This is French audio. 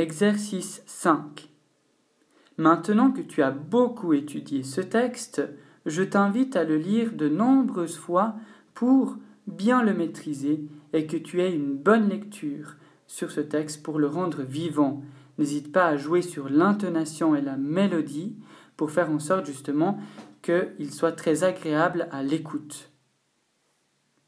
Exercice 5. Maintenant que tu as beaucoup étudié ce texte, je t'invite à le lire de nombreuses fois pour bien le maîtriser et que tu aies une bonne lecture sur ce texte pour le rendre vivant. N'hésite pas à jouer sur l'intonation et la mélodie pour faire en sorte justement qu'il soit très agréable à l'écoute.